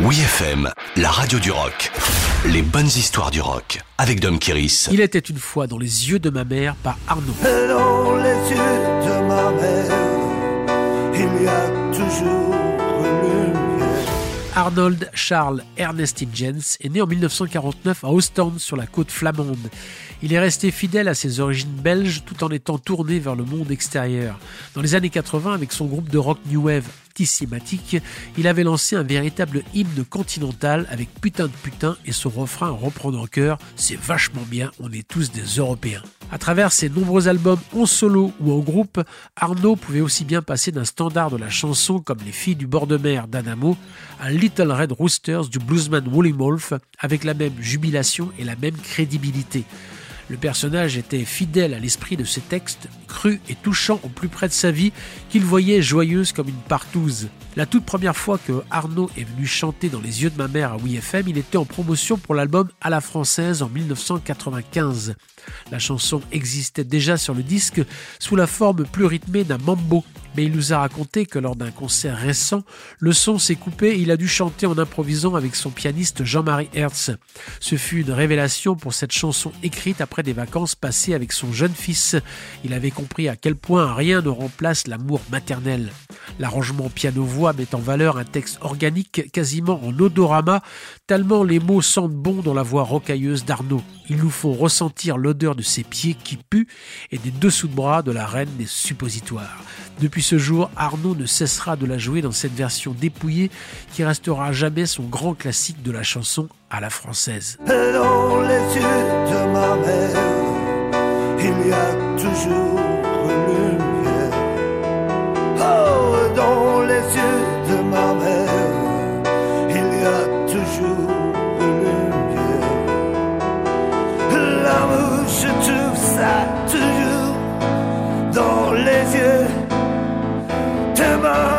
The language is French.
Oui FM, la radio du rock. Les bonnes histoires du rock avec Dom Kiris. Il était une fois dans les yeux de ma mère par Arnaud. Dans les yeux de ma mère, il y a toujours une. Arnold Charles Ernest Jens est né en 1949 à Ostende sur la côte flamande. Il est resté fidèle à ses origines belges tout en étant tourné vers le monde extérieur. Dans les années 80, avec son groupe de rock New Wave Tissématique, il avait lancé un véritable hymne continental avec putain de putain et son refrain en reprendre en cœur C'est vachement bien, on est tous des Européens. À travers ses nombreux albums en solo ou en groupe, Arnaud pouvait aussi bien passer d'un standard de la chanson comme Les filles du bord de mer d'Anamo à Little Red Roosters du bluesman Wooly Wolf avec la même jubilation et la même crédibilité. Le personnage était fidèle à l'esprit de ses textes, cru et touchant au plus près de sa vie, qu'il voyait joyeuse comme une partouze. La toute première fois que Arnaud est venu chanter dans les yeux de ma mère à WeFM, il était en promotion pour l'album À la française en 1995. La chanson existait déjà sur le disque sous la forme plus rythmée d'un mambo, mais il nous a raconté que lors d'un concert récent, le son s'est coupé et il a dû chanter en improvisant avec son pianiste Jean-Marie Hertz. Ce fut une révélation pour cette chanson écrite après des vacances passées avec son jeune fils. Il avait à quel point rien ne remplace l'amour maternel. L'arrangement piano-voix met en valeur un texte organique quasiment en odorama, tellement les mots sentent bon dans la voix rocailleuse d'Arnaud. Ils nous font ressentir l'odeur de ses pieds qui puent et des dessous de bras de la reine des suppositoires. Depuis ce jour, Arnaud ne cessera de la jouer dans cette version dépouillée qui restera jamais son grand classique de la chanson à la française. Je trouve ça toujours dans les yeux. De ma